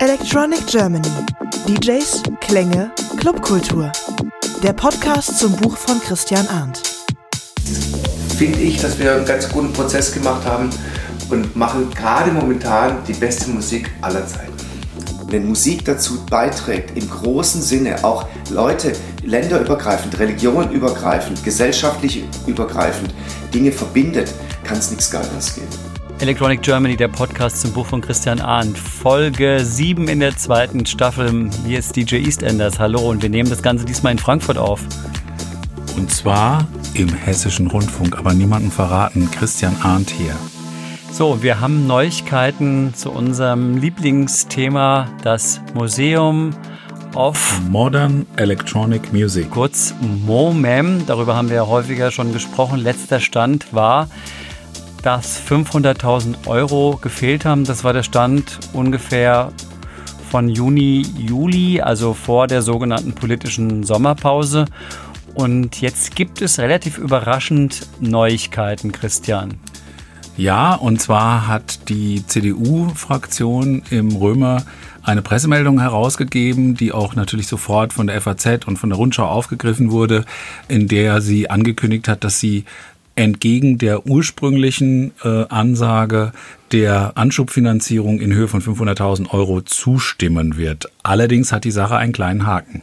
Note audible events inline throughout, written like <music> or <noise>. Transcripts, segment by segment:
Electronic Germany. DJs, Klänge, Clubkultur. Der Podcast zum Buch von Christian Arndt. Finde ich, dass wir einen ganz guten Prozess gemacht haben und machen gerade momentan die beste Musik aller Zeiten. Wenn Musik dazu beiträgt, im großen Sinne auch Leute länderübergreifend, religionenübergreifend, gesellschaftlich übergreifend Dinge verbindet, kann es nichts Geiles geben. Electronic Germany, der Podcast zum Buch von Christian Arndt. Folge 7 in der zweiten Staffel. Hier ist DJ EastEnders. Hallo und wir nehmen das Ganze diesmal in Frankfurt auf. Und zwar im Hessischen Rundfunk, aber niemandem verraten. Christian Arndt hier. So, wir haben Neuigkeiten zu unserem Lieblingsthema, das Museum of Modern Electronic Music. Kurz MOMEM, darüber haben wir ja häufiger schon gesprochen. Letzter Stand war, dass 500.000 Euro gefehlt haben. Das war der Stand ungefähr von Juni, Juli, also vor der sogenannten politischen Sommerpause. Und jetzt gibt es relativ überraschend Neuigkeiten, Christian. Ja, und zwar hat die CDU-Fraktion im Römer eine Pressemeldung herausgegeben, die auch natürlich sofort von der FAZ und von der Rundschau aufgegriffen wurde, in der sie angekündigt hat, dass sie entgegen der ursprünglichen äh, Ansage der Anschubfinanzierung in Höhe von 500.000 Euro zustimmen wird. Allerdings hat die Sache einen kleinen Haken.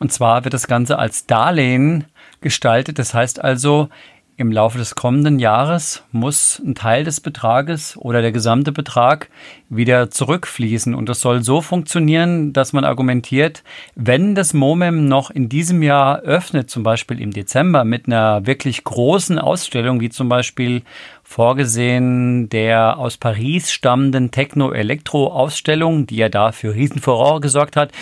Und zwar wird das Ganze als Darlehen gestaltet. Das heißt also, im Laufe des kommenden Jahres muss ein Teil des Betrages oder der gesamte Betrag wieder zurückfließen. Und das soll so funktionieren, dass man argumentiert, wenn das MOMEM noch in diesem Jahr öffnet, zum Beispiel im Dezember mit einer wirklich großen Ausstellung, wie zum Beispiel vorgesehen der aus Paris stammenden Techno-Elektro-Ausstellung, die ja da für Riesenfurore gesorgt hat,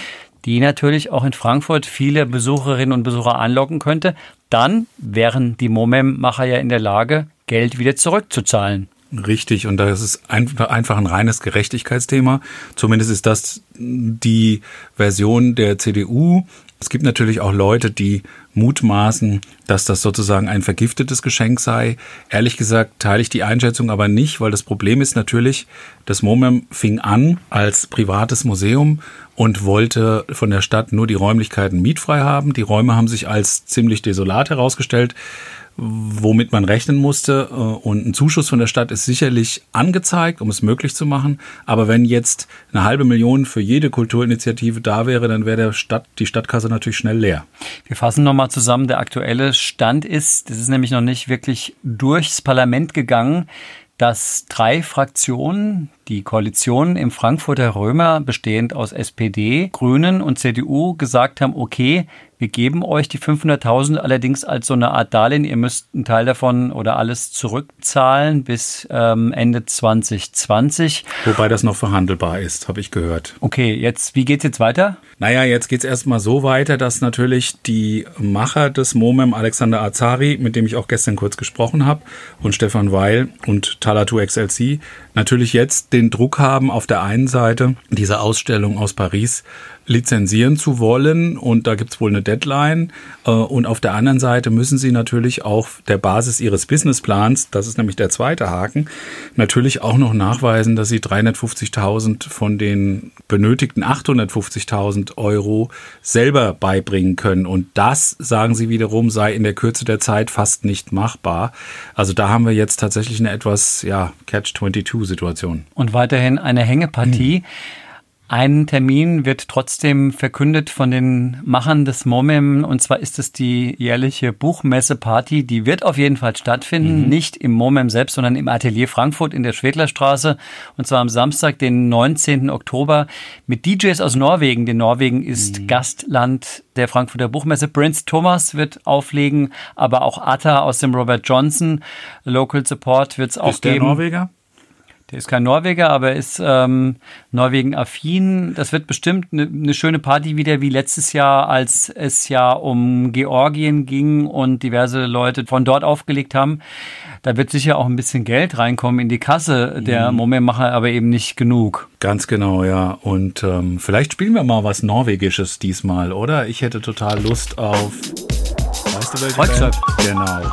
die natürlich auch in Frankfurt viele Besucherinnen und Besucher anlocken könnte, dann wären die Momem-Macher ja in der Lage, Geld wieder zurückzuzahlen. Richtig, und das ist einfach ein reines Gerechtigkeitsthema. Zumindest ist das die Version der CDU. Es gibt natürlich auch Leute, die mutmaßen, dass das sozusagen ein vergiftetes Geschenk sei. Ehrlich gesagt teile ich die Einschätzung aber nicht, weil das Problem ist natürlich, das MoMEM fing an als privates Museum und wollte von der Stadt nur die Räumlichkeiten mietfrei haben. Die Räume haben sich als ziemlich desolat herausgestellt womit man rechnen musste. Äh, und ein Zuschuss von der Stadt ist sicherlich angezeigt, um es möglich zu machen. Aber wenn jetzt eine halbe Million für jede Kulturinitiative da wäre, dann wäre der Stadt, die Stadtkasse natürlich schnell leer. Wir fassen nochmal zusammen. Der aktuelle Stand ist, das ist nämlich noch nicht wirklich durchs Parlament gegangen dass drei Fraktionen, die Koalition im Frankfurter Römer, bestehend aus SPD, Grünen und CDU, gesagt haben, okay, wir geben euch die 500.000 allerdings als so eine Art Darlehen. Ihr müsst einen Teil davon oder alles zurückzahlen bis ähm, Ende 2020. Wobei das noch verhandelbar ist, habe ich gehört. Okay, jetzt, wie geht's jetzt weiter? Naja, jetzt geht's erstmal so weiter, dass natürlich die Macher des MOMEM, Alexander Azari, mit dem ich auch gestern kurz gesprochen habe, und Stefan Weil und Talatu XLC, natürlich jetzt den Druck haben, auf der einen Seite diese Ausstellung aus Paris lizenzieren zu wollen und da gibt es wohl eine Deadline. Äh, und auf der anderen Seite müssen sie natürlich auf der Basis ihres Businessplans, das ist nämlich der zweite Haken, natürlich auch noch nachweisen, dass sie 350.000 von den benötigten 850.000 Euro selber beibringen können. Und das, sagen sie wiederum, sei in der Kürze der Zeit fast nicht machbar. Also da haben wir jetzt tatsächlich eine etwas, ja, Catch-22-Situation. Und weiterhin eine Hängepartie. Hm. Ein Termin wird trotzdem verkündet von den Machern des MOMEM und zwar ist es die jährliche Buchmesse-Party. Die wird auf jeden Fall stattfinden, mhm. nicht im MOMEM selbst, sondern im Atelier Frankfurt in der Schwedlerstraße und zwar am Samstag, den 19. Oktober mit DJs aus Norwegen, denn Norwegen ist mhm. Gastland der Frankfurter Buchmesse. Prince Thomas wird auflegen, aber auch Atta aus dem Robert Johnson Local Support wird es auch geben. Ist der Norweger? Der ist kein Norweger, aber er ist ähm, Norwegen-affin. Das wird bestimmt eine ne schöne Party wieder wie letztes Jahr, als es ja um Georgien ging und diverse Leute von dort aufgelegt haben. Da wird sicher auch ein bisschen Geld reinkommen in die Kasse der mhm. Momentmacher, aber eben nicht genug. Ganz genau, ja. Und ähm, vielleicht spielen wir mal was Norwegisches diesmal, oder? Ich hätte total Lust auf. Weißt du welche? Genau.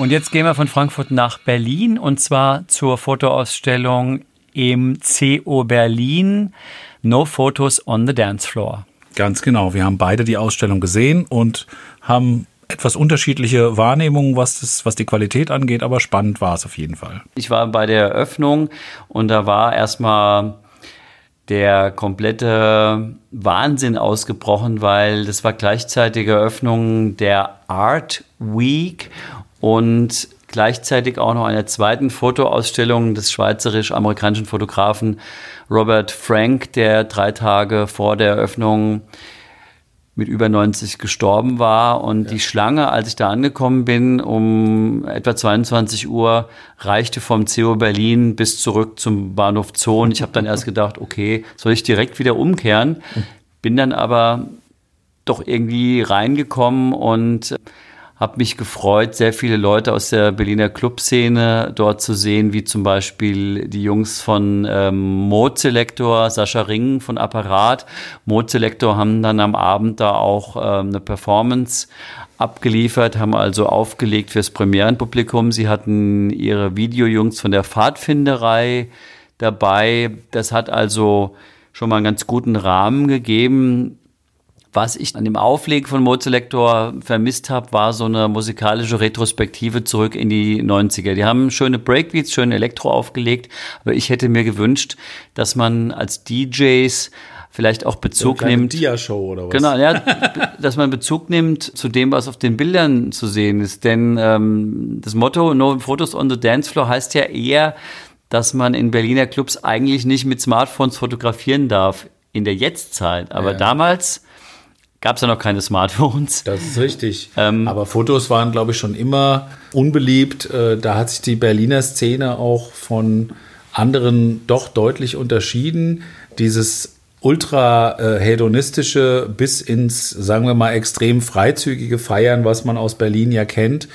Und jetzt gehen wir von Frankfurt nach Berlin und zwar zur Fotoausstellung im CO Berlin No Photos on the Dance Floor. Ganz genau. Wir haben beide die Ausstellung gesehen und haben etwas unterschiedliche Wahrnehmungen, was, das, was die Qualität angeht, aber spannend war es auf jeden Fall. Ich war bei der Eröffnung und da war erstmal der komplette Wahnsinn ausgebrochen, weil das war gleichzeitig Eröffnung der Art Week und gleichzeitig auch noch einer zweiten Fotoausstellung des schweizerisch-amerikanischen Fotografen Robert Frank, der drei Tage vor der Eröffnung mit über 90 gestorben war. Und ja. die Schlange, als ich da angekommen bin, um etwa 22 Uhr, reichte vom CO Berlin bis zurück zum Bahnhof Zoo. Und ich habe dann erst gedacht, okay, soll ich direkt wieder umkehren? Bin dann aber doch irgendwie reingekommen und habe mich gefreut, sehr viele Leute aus der Berliner Clubszene dort zu sehen, wie zum Beispiel die Jungs von ähm, Mode Sascha Ring von Apparat. Mode haben dann am Abend da auch ähm, eine Performance abgeliefert, haben also aufgelegt fürs Premierenpublikum. Sie hatten ihre Videojungs von der Pfadfinderei dabei. Das hat also schon mal einen ganz guten Rahmen gegeben. Was ich an dem Auflegen von Mozelektor vermisst habe, war so eine musikalische Retrospektive zurück in die 90er. Die haben schöne Breakbeats, schöne Elektro aufgelegt, aber ich hätte mir gewünscht, dass man als DJs vielleicht auch Bezug eine nimmt. Dia-Show oder was? Genau, ja, <laughs> dass man Bezug nimmt zu dem, was auf den Bildern zu sehen ist. Denn ähm, das Motto No Photos on the Dance Floor heißt ja eher, dass man in Berliner Clubs eigentlich nicht mit Smartphones fotografieren darf in der Jetztzeit. Aber ja. damals gab es ja noch keine Smartphones. Das ist richtig. Ähm, Aber Fotos waren, glaube ich, schon immer unbeliebt. Äh, da hat sich die Berliner Szene auch von anderen doch deutlich unterschieden. Dieses ultra äh, hedonistische bis ins, sagen wir mal, extrem freizügige Feiern, was man aus Berlin ja kennt,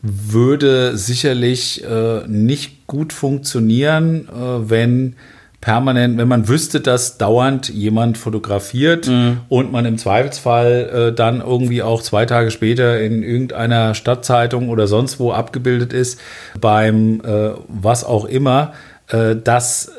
würde sicherlich äh, nicht gut funktionieren, wenn permanent, wenn man wüsste, dass dauernd jemand fotografiert mhm. und man im Zweifelsfall äh, dann irgendwie auch zwei Tage später in irgendeiner Stadtzeitung oder sonst wo abgebildet ist, beim äh, was auch immer, äh, das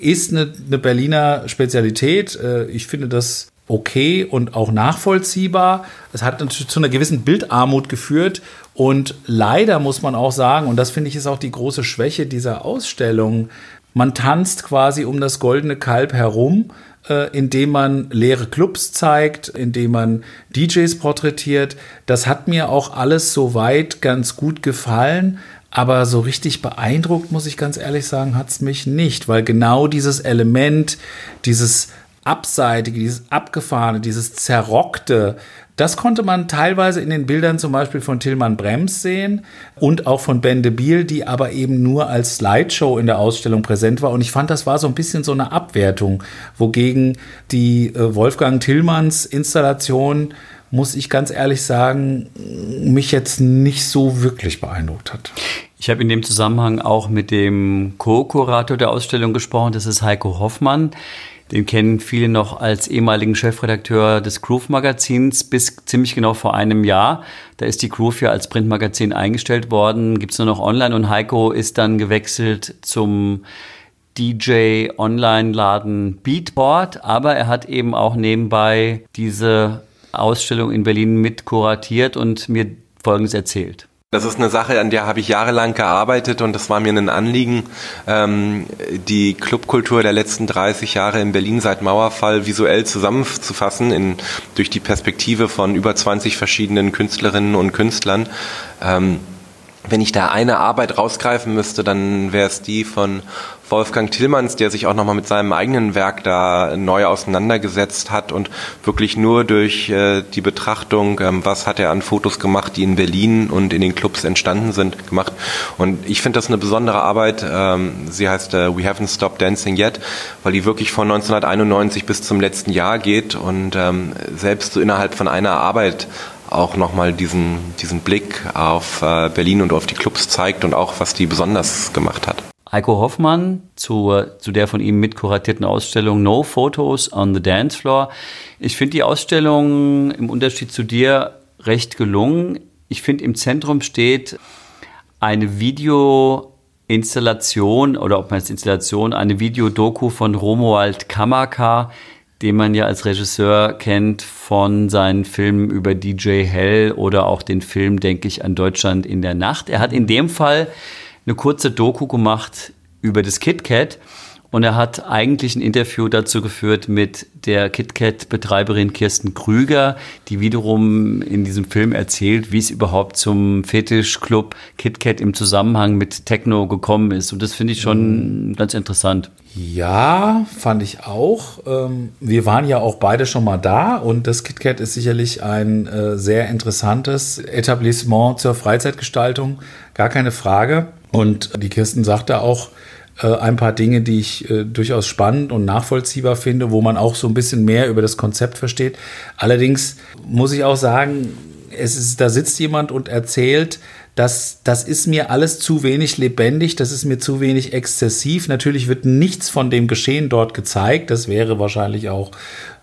ist eine, eine Berliner Spezialität. Äh, ich finde das okay und auch nachvollziehbar. Es hat natürlich zu einer gewissen Bildarmut geführt und leider muss man auch sagen, und das finde ich ist auch die große Schwäche dieser Ausstellung, man tanzt quasi um das goldene Kalb herum, äh, indem man leere Clubs zeigt, indem man DJs porträtiert. Das hat mir auch alles soweit ganz gut gefallen. Aber so richtig beeindruckt, muss ich ganz ehrlich sagen, hat es mich nicht, weil genau dieses Element, dieses Abseitige, dieses Abgefahrene, dieses Zerrockte, das konnte man teilweise in den Bildern zum Beispiel von Tillmann Brems sehen und auch von Ben de Biel, die aber eben nur als Slideshow in der Ausstellung präsent war. Und ich fand, das war so ein bisschen so eine Abwertung, wogegen die äh, Wolfgang Tillmanns Installation, muss ich ganz ehrlich sagen, mich jetzt nicht so wirklich beeindruckt hat. Ich habe in dem Zusammenhang auch mit dem Co-Kurator der Ausstellung gesprochen, das ist Heiko Hoffmann Den kennen viele noch als ehemaligen Chefredakteur des Groove Magazins bis ziemlich genau vor einem Jahr. Da ist die Groove ja als Printmagazin eingestellt worden, gibt es nur noch online und Heiko ist dann gewechselt zum DJ-Online-Laden Beatboard, aber er hat eben auch nebenbei diese Ausstellung in Berlin mit kuratiert und mir Folgendes erzählt. Das ist eine Sache, an der habe ich jahrelang gearbeitet und das war mir ein Anliegen, ähm, die Clubkultur der letzten 30 Jahre in Berlin seit Mauerfall visuell zusammenzufassen in, durch die Perspektive von über 20 verschiedenen Künstlerinnen und Künstlern. Ähm, wenn ich da eine Arbeit rausgreifen müsste, dann wäre es die von Wolfgang Tillmanns, der sich auch nochmal mit seinem eigenen Werk da neu auseinandergesetzt hat und wirklich nur durch äh, die Betrachtung, ähm, was hat er an Fotos gemacht, die in Berlin und in den Clubs entstanden sind, gemacht. Und ich finde das eine besondere Arbeit. Ähm, sie heißt äh, We Haven't Stopped Dancing Yet, weil die wirklich von 1991 bis zum letzten Jahr geht und ähm, selbst so innerhalb von einer Arbeit auch nochmal diesen, diesen Blick auf äh, Berlin und auf die Clubs zeigt und auch, was die besonders gemacht hat. Heiko Hoffmann zu, zu der von ihm mitkuratierten Ausstellung No Photos on the Dance Floor. Ich finde die Ausstellung im Unterschied zu dir recht gelungen. Ich finde, im Zentrum steht eine Videoinstallation oder ob man es Installation, eine Videodoku von Romuald Kamaka, den man ja als Regisseur kennt von seinen Filmen über DJ Hell oder auch den Film, denke ich, an Deutschland in der Nacht. Er hat in dem Fall eine kurze Doku gemacht über das KitKat. Und er hat eigentlich ein Interview dazu geführt mit der KitKat-Betreiberin Kirsten Krüger, die wiederum in diesem Film erzählt, wie es überhaupt zum Fetischclub KitKat im Zusammenhang mit Techno gekommen ist. Und das finde ich schon mhm. ganz interessant. Ja, fand ich auch. Ähm, wir waren ja auch beide schon mal da und das KitKat ist sicherlich ein äh, sehr interessantes Etablissement zur Freizeitgestaltung, gar keine Frage. Und die Kirsten sagte auch ein paar Dinge, die ich äh, durchaus spannend und nachvollziehbar finde, wo man auch so ein bisschen mehr über das Konzept versteht. Allerdings muss ich auch sagen, es ist, da sitzt jemand und erzählt, dass das ist mir alles zu wenig lebendig, das ist mir zu wenig exzessiv. Natürlich wird nichts von dem Geschehen dort gezeigt, das wäre wahrscheinlich auch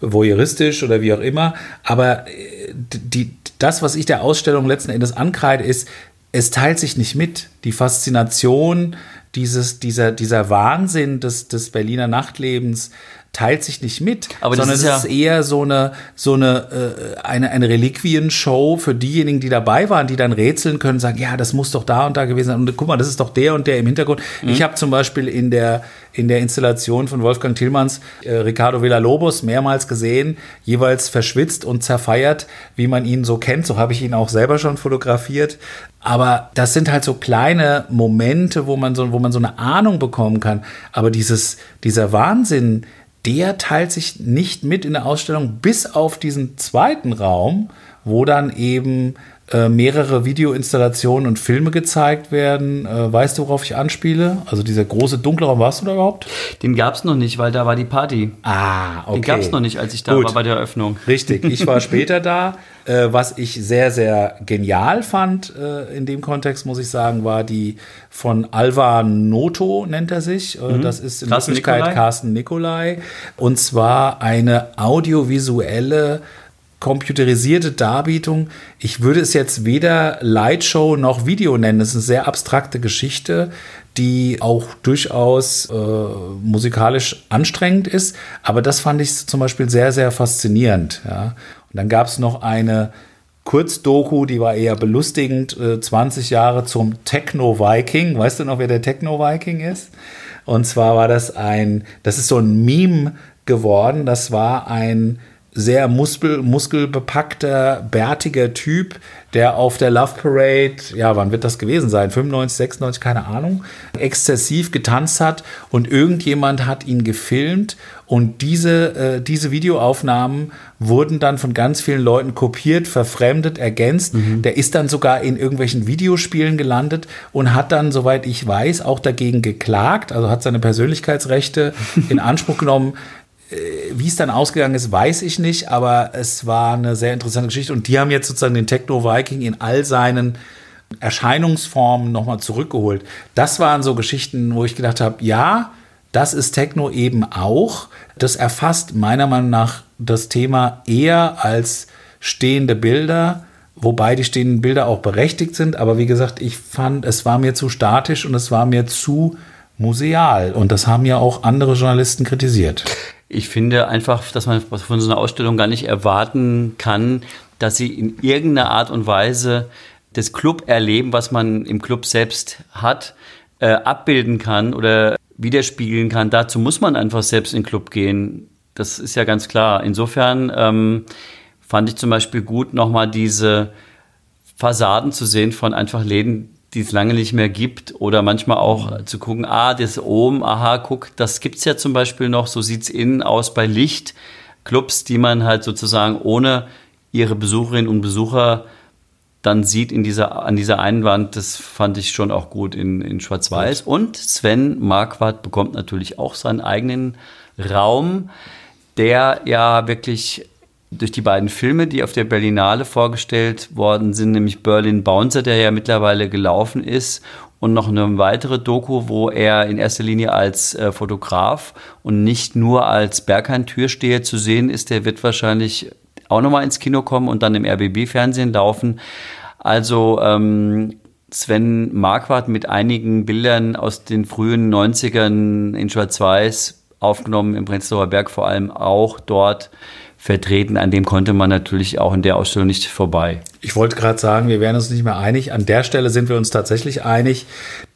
voyeuristisch oder wie auch immer. Aber äh, die, das, was ich der Ausstellung letzten Endes ankreide, ist, es teilt sich nicht mit. Die Faszination, dieses, dieser, dieser Wahnsinn des, des Berliner Nachtlebens, teilt sich nicht mit, Aber sondern ist es ja ist eher so eine, so eine, äh, eine, eine Reliquienshow für diejenigen, die dabei waren, die dann rätseln können, sagen, ja, das muss doch da und da gewesen sein. Und guck mal, das ist doch der und der im Hintergrund. Mhm. Ich habe zum Beispiel in der, in der Installation von Wolfgang Tillmanns äh, Ricardo Villalobos mehrmals gesehen, jeweils verschwitzt und zerfeiert, wie man ihn so kennt. So habe ich ihn auch selber schon fotografiert. Aber das sind halt so kleine Momente, wo man so, wo man so eine Ahnung bekommen kann. Aber dieses, dieser Wahnsinn, der teilt sich nicht mit in der Ausstellung, bis auf diesen zweiten Raum, wo dann eben äh, mehrere Videoinstallationen und Filme gezeigt werden. Äh, weißt du, worauf ich anspiele? Also dieser große dunkle Raum, warst du da überhaupt? Den gab es noch nicht, weil da war die Party. Ah, okay. Den gab es noch nicht, als ich da Gut. war bei der Eröffnung. Richtig, ich war <laughs> später da. Äh, was ich sehr, sehr genial fand äh, in dem Kontext, muss ich sagen, war die von Alva Noto, nennt er sich. Äh, Das ist in Carsten Wirklichkeit. Carsten Nicolai. Und zwar eine audiovisuelle computerisierte Darbietung. Ich würde es jetzt weder Lightshow noch Video nennen. Es ist eine sehr abstrakte Geschichte, die auch durchaus äh, musikalisch anstrengend ist. Aber das fand ich zum Beispiel sehr, sehr faszinierend. Ja. Und dann gab es noch eine Kurzdoku, die war eher belustigend, äh, 20 Jahre zum Techno-Viking. Weißt du noch, wer der Techno-Viking ist? Und zwar war das ein, das ist so ein Meme geworden. Das war ein sehr muskel, muskelbepackter, bärtiger Typ, der auf der Love Parade, ja, wann wird das gewesen sein? 95, 96, keine Ahnung, exzessiv getanzt hat und irgendjemand hat ihn gefilmt und diese, äh, diese Videoaufnahmen wurden dann von ganz vielen Leuten kopiert, verfremdet, ergänzt. Der ist dann sogar in irgendwelchen Videospielen gelandet und hat dann, soweit ich weiß, auch dagegen geklagt, also hat seine Persönlichkeitsrechte in Anspruch genommen. Äh, Wie es dann ausgegangen ist, weiß ich nicht, aber es war eine sehr interessante Geschichte und die haben jetzt sozusagen den Techno-Viking in all seinen Erscheinungsformen nochmal zurückgeholt. Das waren so Geschichten, wo ich gedacht habe, ja, das ist Techno eben auch. Das erfasst meiner Meinung nach das Thema eher als stehende Bilder, wobei die stehenden Bilder auch berechtigt sind. Aber wie gesagt, ich fand, es war mir zu statisch und es war mir zu museal. Und das haben ja auch andere Journalisten kritisiert. Ich finde einfach, dass man von so einer Ausstellung gar nicht erwarten kann, dass sie in irgendeiner Art und Weise das Club erleben, was man im Club selbst hat, äh, abbilden kann oder widerspiegeln kann. Dazu muss man einfach selbst in den Club gehen. Das ist ja ganz klar. Insofern ähm, fand ich zum Beispiel gut, nochmal diese Fassaden zu sehen von einfach Läden, die es lange nicht mehr gibt oder manchmal auch zu gucken, ah, das oben, aha, guck, das gibt's ja zum Beispiel noch, so sieht's innen aus bei Licht. Clubs, die man halt sozusagen ohne ihre Besucherinnen und Besucher dann sieht in dieser, an dieser Einwand, das fand ich schon auch gut in, in Schwarz-Weiß. Und Sven Marquardt bekommt natürlich auch seinen eigenen Raum, der ja wirklich durch die beiden Filme, die auf der Berlinale vorgestellt worden sind, nämlich Berlin Bouncer, der ja mittlerweile gelaufen ist, und noch eine weitere Doku, wo er in erster Linie als äh, Fotograf und nicht nur als Berghain-Türsteher zu sehen ist. Der wird wahrscheinlich auch nochmal ins Kino kommen und dann im RBB-Fernsehen laufen. Also ähm, Sven Marquardt mit einigen Bildern aus den frühen 90ern in Schwarz-Weiß aufgenommen, im Prenzlauer Berg vor allem auch dort vertreten. An dem konnte man natürlich auch in der Ausstellung nicht vorbei. Ich wollte gerade sagen, wir wären uns nicht mehr einig. An der Stelle sind wir uns tatsächlich einig.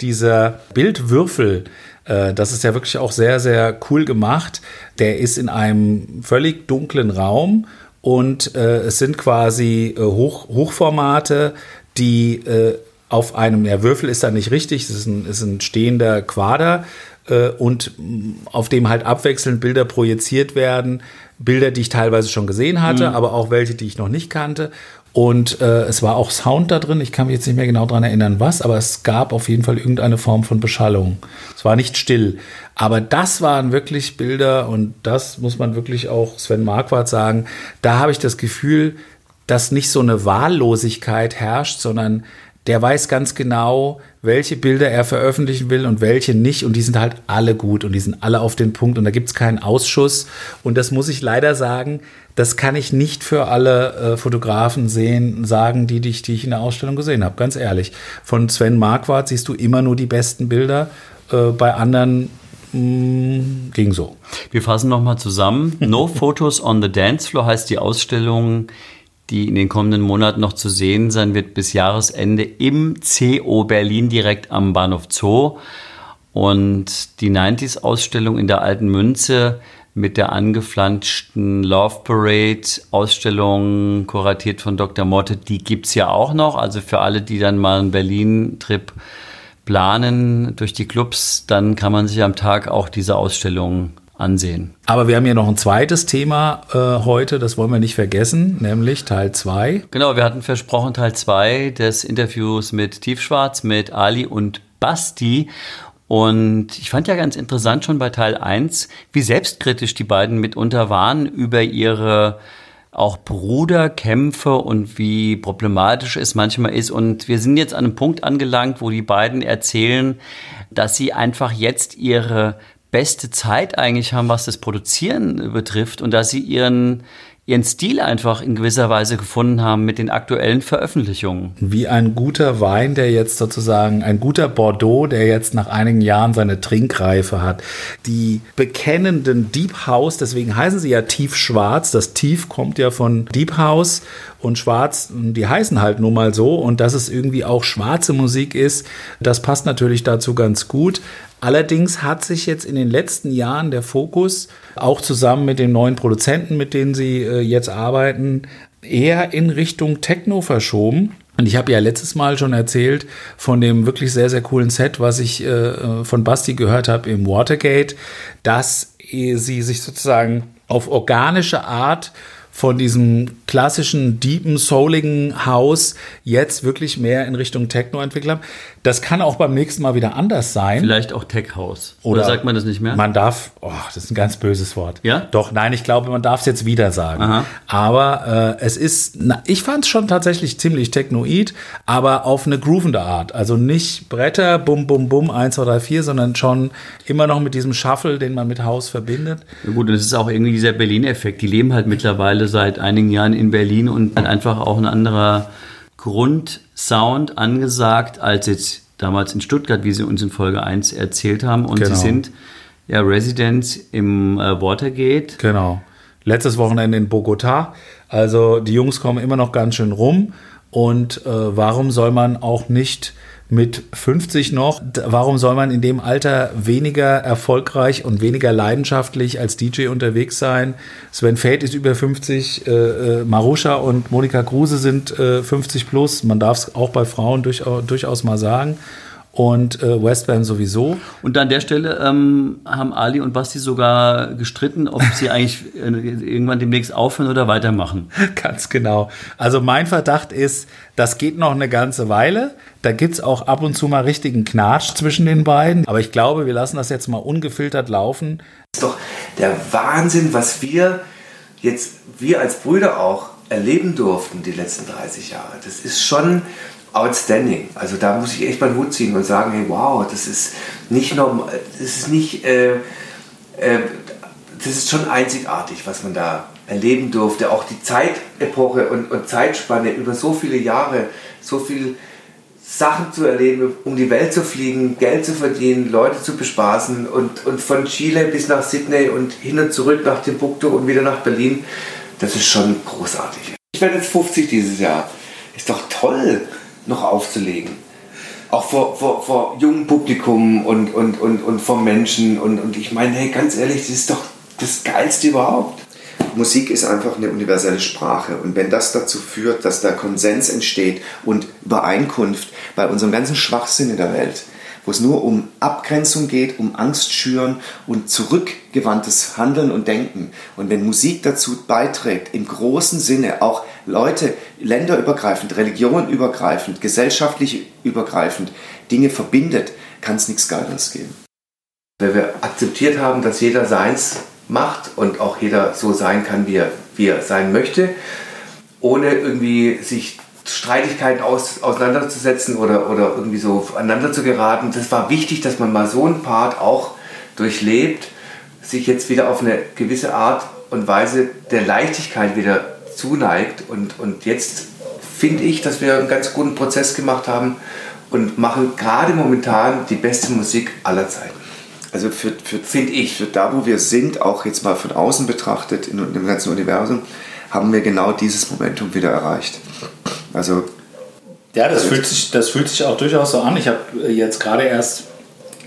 Dieser Bildwürfel, äh, das ist ja wirklich auch sehr, sehr cool gemacht. Der ist in einem völlig dunklen Raum und äh, es sind quasi äh, Hoch, Hochformate, die äh, auf einem, der Würfel ist da nicht richtig, es ist ein, ist ein stehender Quader äh, und auf dem halt abwechselnd Bilder projiziert werden. Bilder, die ich teilweise schon gesehen hatte, mhm. aber auch welche, die ich noch nicht kannte. Und äh, es war auch Sound da drin. Ich kann mich jetzt nicht mehr genau daran erinnern, was, aber es gab auf jeden Fall irgendeine Form von Beschallung. Es war nicht still. Aber das waren wirklich Bilder und das muss man wirklich auch Sven Marquardt sagen. Da habe ich das Gefühl, dass nicht so eine Wahllosigkeit herrscht, sondern der weiß ganz genau, welche Bilder er veröffentlichen will und welche nicht. Und die sind halt alle gut und die sind alle auf den Punkt und da gibt es keinen Ausschuss. Und das muss ich leider sagen, das kann ich nicht für alle äh, Fotografen sehen, sagen, die, die, ich, die ich in der Ausstellung gesehen habe, ganz ehrlich. Von Sven Marquardt siehst du immer nur die besten Bilder, äh, bei anderen mm, ging so. Wir fassen nochmal zusammen. No <laughs> Photos on the Dance Floor heißt die Ausstellung die in den kommenden Monaten noch zu sehen sein wird bis Jahresende im CO Berlin direkt am Bahnhof Zoo. Und die 90s-Ausstellung in der Alten Münze mit der angeflanschten Love Parade Ausstellung, kuratiert von Dr. Motte, die gibt es ja auch noch. Also für alle, die dann mal einen Berlin-Trip planen durch die Clubs, dann kann man sich am Tag auch diese Ausstellung ansehen. Aber wir haben ja noch ein zweites Thema äh, heute, das wollen wir nicht vergessen, nämlich Teil 2. Genau, wir hatten versprochen Teil 2 des Interviews mit Tiefschwarz, mit Ali und Basti. Und ich fand ja ganz interessant schon bei Teil 1, wie selbstkritisch die beiden mitunter waren über ihre auch Bruderkämpfe und wie problematisch es manchmal ist. Und wir sind jetzt an einem Punkt angelangt, wo die beiden erzählen, dass sie einfach jetzt ihre beste Zeit eigentlich haben, was das Produzieren betrifft und dass sie ihren ihren Stil einfach in gewisser Weise gefunden haben mit den aktuellen Veröffentlichungen. Wie ein guter Wein, der jetzt sozusagen, ein guter Bordeaux, der jetzt nach einigen Jahren seine Trinkreife hat. Die bekennenden Deep House, deswegen heißen sie ja tiefschwarz. Das Tief kommt ja von Deep House und Schwarz, die heißen halt nun mal so. Und dass es irgendwie auch schwarze Musik ist, das passt natürlich dazu ganz gut. Allerdings hat sich jetzt in den letzten Jahren der Fokus, auch zusammen mit den neuen Produzenten, mit denen sie äh, jetzt arbeiten, eher in Richtung Techno verschoben. Und ich habe ja letztes Mal schon erzählt von dem wirklich sehr, sehr coolen Set, was ich äh, von Basti gehört habe im Watergate, dass sie sich sozusagen auf organische Art von diesem klassischen, deepen, souligen Haus jetzt wirklich mehr in Richtung Techno entwickelt haben. Das kann auch beim nächsten Mal wieder anders sein. Vielleicht auch Tech House. Oder, Oder sagt man das nicht mehr? Man darf, oh, das ist ein ganz böses Wort. Ja? Doch, nein, ich glaube, man darf es jetzt wieder sagen. Aha. Aber äh, es ist, na, ich fand es schon tatsächlich ziemlich technoid, aber auf eine groovende Art. Also nicht Bretter, bum, bum, bum, 1, 2, 3, 4, sondern schon immer noch mit diesem Shuffle, den man mit Haus verbindet. Ja gut, das ist auch irgendwie dieser Berlin-Effekt. Die leben halt mittlerweile seit einigen Jahren in Berlin und halt einfach auch ein anderer Grundsound angesagt als jetzt damals in Stuttgart, wie sie uns in Folge 1 erzählt haben. Und Genau. sie sind ja Residents im äh, Watergate. Genau. Letztes Wochenende in Bogota. Also die Jungs kommen immer noch ganz schön rum. Und äh, warum soll man auch nicht mit 50 noch, warum soll man in dem Alter weniger erfolgreich und weniger leidenschaftlich als DJ unterwegs sein? Sven Feld ist über 50, äh, äh, Marusha und Monika Kruse sind äh, 50 plus. Man darf es auch bei Frauen durchaus, durchaus mal sagen. Und äh, Westbam sowieso. Und an der Stelle ähm, haben Ali und Basti sogar gestritten, ob <laughs> sie eigentlich äh, irgendwann demnächst aufhören oder weitermachen. Ganz genau. Also mein Verdacht ist, das geht noch eine ganze Weile. Da gibt's auch ab und zu mal richtigen Knatsch zwischen den beiden. Aber ich glaube, wir lassen das jetzt mal ungefiltert laufen. ist doch der Wahnsinn, was wir jetzt, wir als Brüder auch erleben durften die letzten 30 Jahre. Das ist schon outstanding. Also da muss ich echt meinen Hut ziehen und sagen, hey, wow, das ist nicht normal, das ist nicht, äh, äh, das ist schon einzigartig, was man da erleben durfte. Auch die Zeitepoche und, und Zeitspanne über so viele Jahre, so viel Sachen zu erleben, um die Welt zu fliegen, Geld zu verdienen, Leute zu bespaßen und, und von Chile bis nach Sydney und hin und zurück nach Timbuktu und wieder nach Berlin, das ist schon großartig. Ich werde jetzt 50 dieses Jahr. Ist doch toll, noch aufzulegen. Auch vor, vor, vor jungem Publikum und, und, und, und vor Menschen. Und, und ich meine, hey, ganz ehrlich, das ist doch das Geilste überhaupt. Musik ist einfach eine universelle Sprache. Und wenn das dazu führt, dass da Konsens entsteht und Übereinkunft bei unserem ganzen Schwachsinn in der Welt, wo es nur um Abgrenzung geht, um Angst schüren und zurückgewandtes Handeln und Denken. Und wenn Musik dazu beiträgt, im großen Sinne auch Leute länderübergreifend, religionübergreifend, gesellschaftlich übergreifend Dinge verbindet, kann es nichts Geileres geben. Weil wir akzeptiert haben, dass jeder seins macht und auch jeder so sein kann, wie er, wie er sein möchte, ohne irgendwie sich Streitigkeiten aus, auseinanderzusetzen oder, oder irgendwie so aneinander zu geraten. Das war wichtig, dass man mal so einen Part auch durchlebt, sich jetzt wieder auf eine gewisse Art und Weise der Leichtigkeit wieder zuneigt. Und, und jetzt finde ich, dass wir einen ganz guten Prozess gemacht haben und machen gerade momentan die beste Musik aller Zeiten. Also für, für, Find ich. für da, wo wir sind, auch jetzt mal von außen betrachtet, in dem ganzen Universum, haben wir genau dieses Momentum wieder erreicht. Also Ja, das fühlt sich, das fühlt sich auch durchaus so an. Ich habe jetzt gerade erst,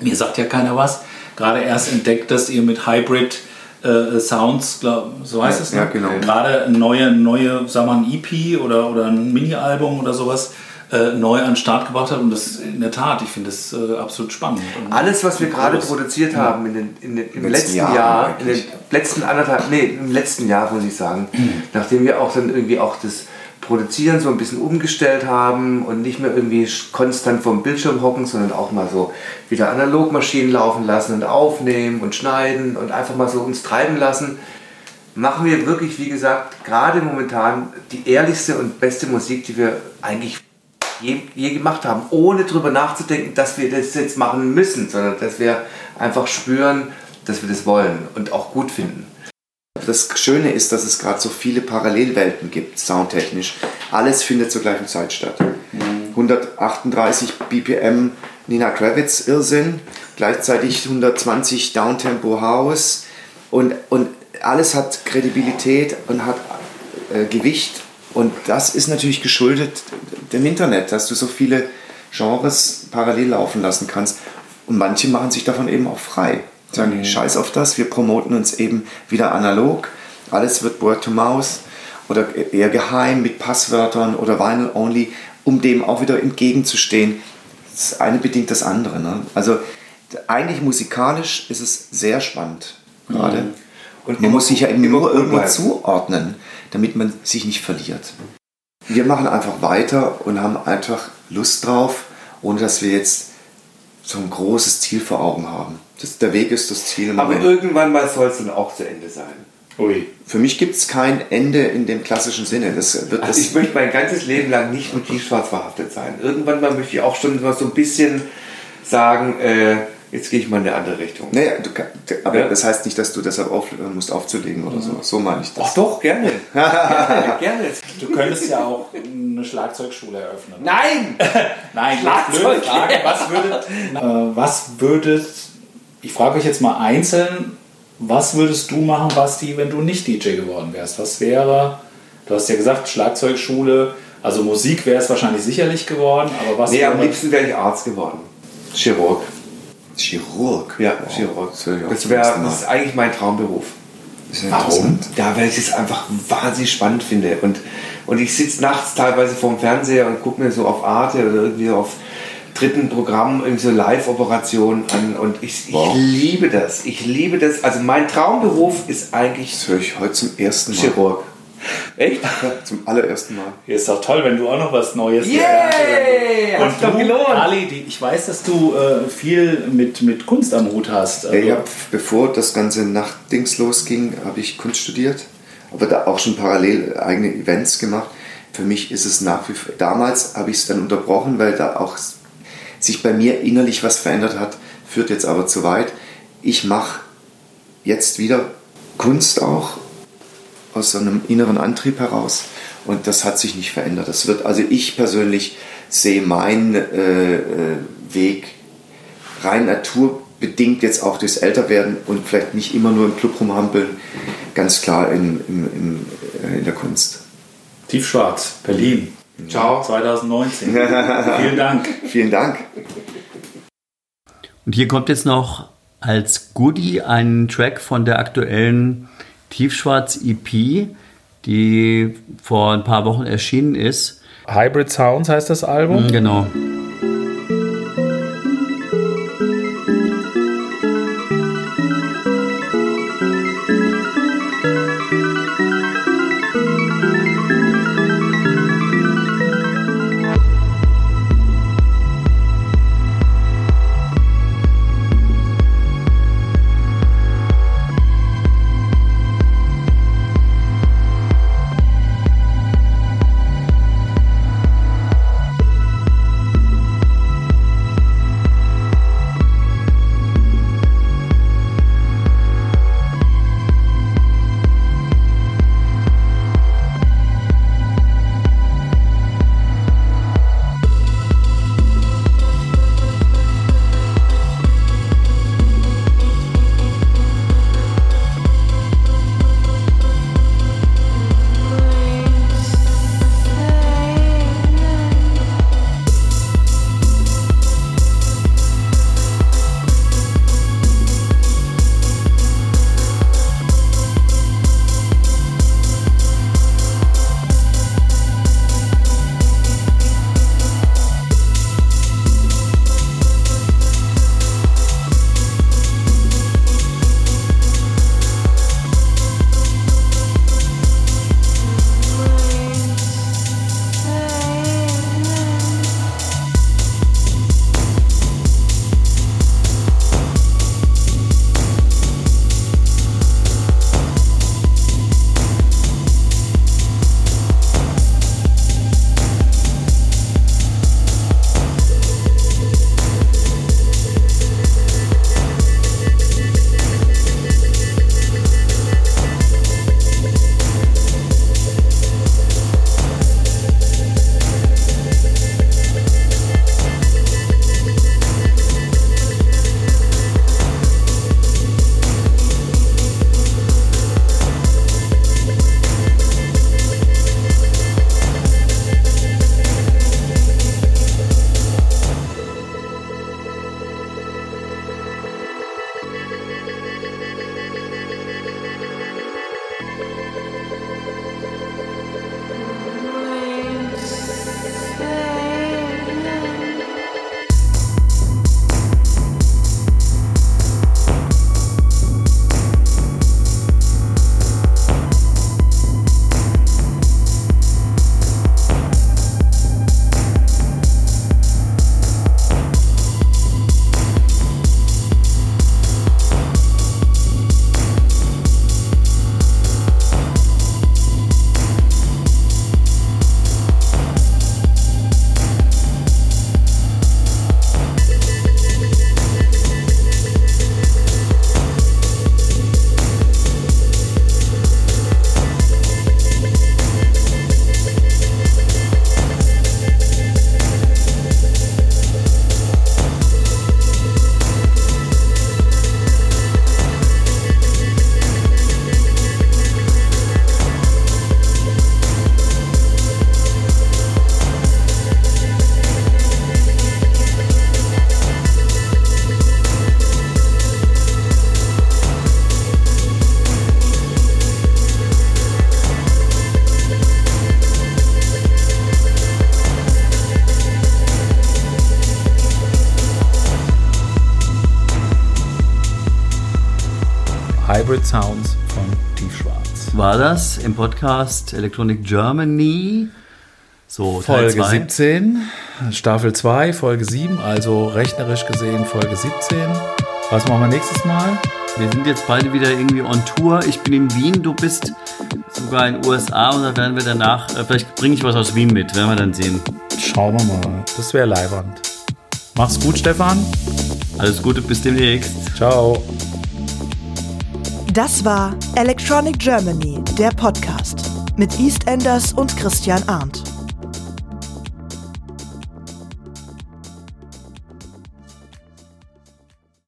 mir sagt ja keiner was, gerade erst entdeckt, dass ihr mit Hybrid äh, Sounds, glaub, so heißt Ja, es, ne? ja, genau. gerade neue, neue, sag mal, ein EP oder, oder ein Mini-Album oder sowas äh, neu an den Start gebracht habt. Und das in der Tat, ich finde das äh, absolut spannend. Und Alles, was wir gerade produziert haben in den, in den, im Im letzten letzten Jahr Jahr, in den letzten anderthalb, nee, im letzten Jahr muss ich sagen, nachdem wir auch dann irgendwie auch das Produzieren so ein bisschen umgestellt haben und nicht mehr irgendwie konstant vom Bildschirm hocken, sondern auch mal so wieder Analogmaschinen laufen lassen und aufnehmen und schneiden und einfach mal so uns treiben lassen, machen wir wirklich, wie gesagt, gerade momentan die ehrlichste und beste Musik, die wir eigentlich je, je gemacht haben, ohne drüber nachzudenken, dass wir das jetzt machen müssen, sondern dass wir einfach spüren, dass wir das wollen und auch gut finden. das Schöne ist, dass es gerade so viele Parallelwelten gibt, soundtechnisch. Alles findet zur gleichen Zeit statt. 138 BPM Nina Kravitz Irrsinn, gleichzeitig 120 Downtempo House und, und alles hat Kredibilität und hat äh, Gewicht und das ist natürlich geschuldet dem Internet, dass du so viele Genres parallel laufen lassen kannst und manche machen sich davon eben auch frei. Sagen, scheiß auf das, wir promoten uns eben wieder analog, alles wird Word to Mouse oder eher geheim mit Passwörtern oder Vinyl Only, um dem auch wieder entgegenzustehen. Das eine bedingt das andere. Ne? Also eigentlich musikalisch ist es sehr spannend gerade. Und Man muss sich ja eben immer nur irgendwo zuordnen, damit man sich nicht verliert. Wir machen einfach weiter und haben einfach Lust drauf, ohne dass wir jetzt so ein großes Ziel vor Augen haben. Das, der Weg ist das Ziel. Aber Moment. irgendwann mal soll es dann auch zu Ende sein. Ui. Für mich gibt es kein Ende in dem klassischen Sinne. Das wird Also das, ich möchte mein ganzes Leben lang nicht mit tiefschwarz verhaftet sein. Irgendwann mal möchte ich auch schon mal so ein bisschen sagen, äh, jetzt gehe ich mal in eine andere Richtung. naja, du, aber Ja. das heißt nicht, dass du deshalb aufhören musst aufzulegen oder so. So meine ich das. Ach doch, gerne. <laughs> gerne, gerne. Du könntest ja auch eine Schlagzeugschule eröffnen. Nein! <laughs> Nein, Schlagzeug. Frage. Was würdet, <laughs> äh, was würdet, ich frage euch jetzt mal einzeln, was würdest du machen, Basti, wenn du nicht DJ geworden wärst? Was wäre, du hast ja gesagt, Schlagzeugschule, also Musik wäre es wahrscheinlich sicherlich geworden, aber was Nee, am liebsten wäre ich Arzt geworden. Chirurg. Chirurg. Ja, Wow. Chirurg. Das wäre, das ist eigentlich mein Traumberuf. Warum? Ja, weil ich es einfach wahnsinnig spannend finde. Und, und ich sitze nachts teilweise vorm Fernseher und gucke mir so auf Arte oder irgendwie auf dritten Programm irgendwie so Live-Operationen an. Und ich, ich Wow. liebe das. Ich liebe das. Also mein Traumberuf ist eigentlich Das höre ich heute zum ersten Mal. Chirurg. <laughs> Echt? Ja, zum allerersten Mal. ist doch toll, wenn du auch noch was Neues Yay! lernst. Hat's Und doch gelohnt. Ali, die, ich weiß, dass du äh, viel mit, mit Kunst am Hut hast. Ja, Also, hab, bevor das ganze Nachtdings losging, habe ich Kunst studiert, aber da auch schon parallel eigene Events gemacht. Für mich ist es nach wie vor, damals habe ich es dann unterbrochen, weil da auch sich bei mir innerlich was verändert hat, führt jetzt aber zu weit. Ich mache jetzt wieder Kunst auch aus so einem inneren Antrieb heraus und das hat sich nicht verändert. Das wird, also ich persönlich sehe meinen äh, äh, Weg rein naturbedingt jetzt auch durchs Älterwerden und vielleicht nicht immer nur im Club rumhampeln, ganz klar in, in, in, in der Kunst. Tiefschwarz, Berlin. Ciao. 2019. <laughs> Vielen Dank. Vielen Dank. Und hier kommt jetzt noch als Goodie ein Track von der aktuellen Tiefschwarz EP, die vor ein paar Wochen erschienen ist. Hybrid Sounds heißt das Album. Genau. War das im Podcast Electronic Germany? So, Folge zwei. 17, Staffel 2, Folge 7, also rechnerisch gesehen Folge 17. Was machen wir nächstes Mal? Wir sind jetzt beide wieder irgendwie on Tour. Ich bin in Wien, du bist sogar in den USA und dann werden wir danach, äh, vielleicht bringe ich was aus Wien mit, werden wir dann sehen. Schauen wir mal. Das wäre leiwand. Mach's gut, Stefan. Alles Gute, bis demnächst. Ciao. Das war Electronic Germany, der Podcast mit EastEnders und Christian Arndt.